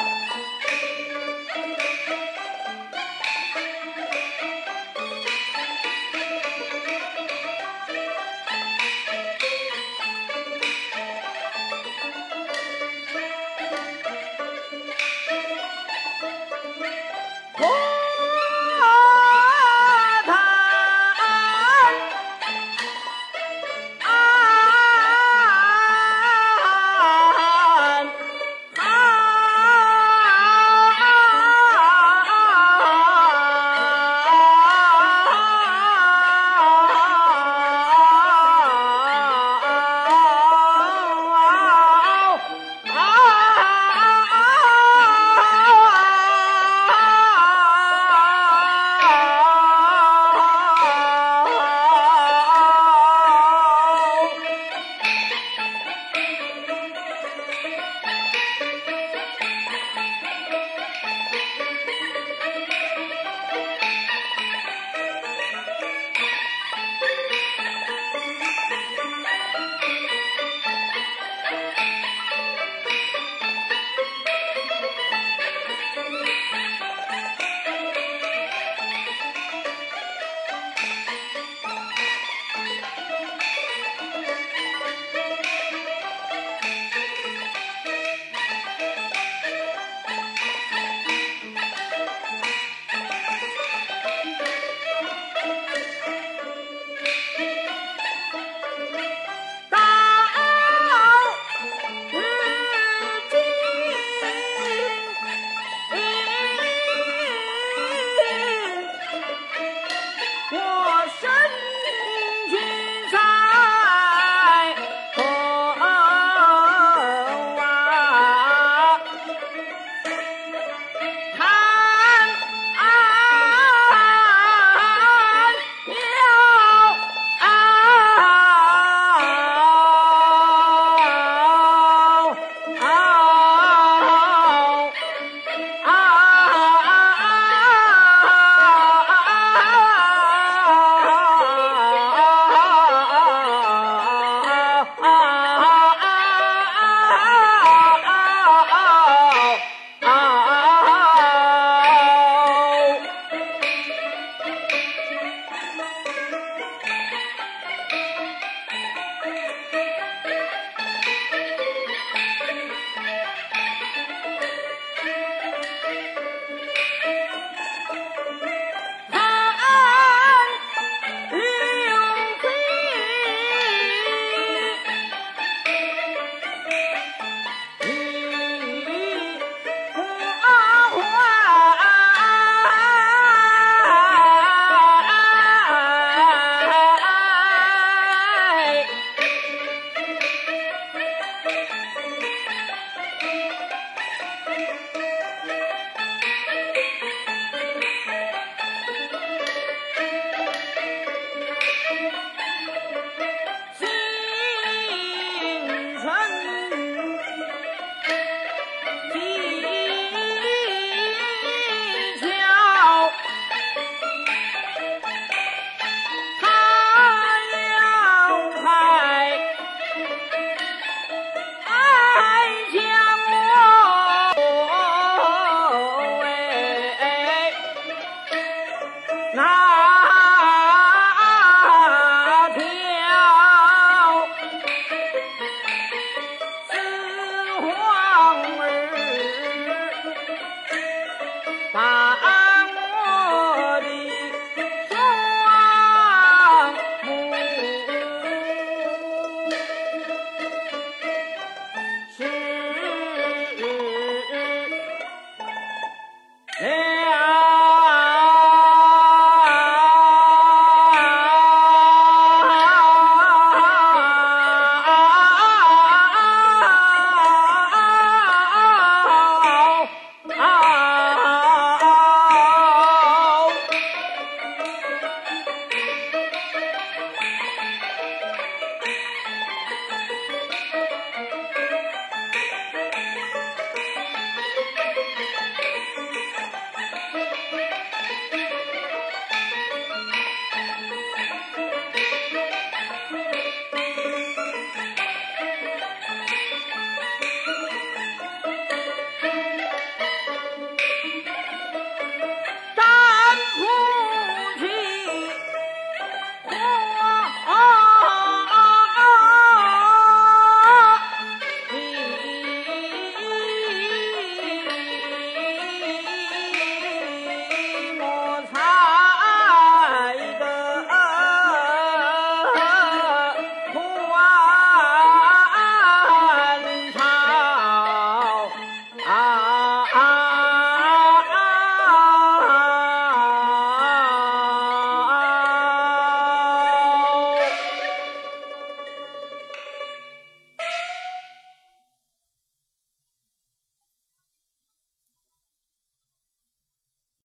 you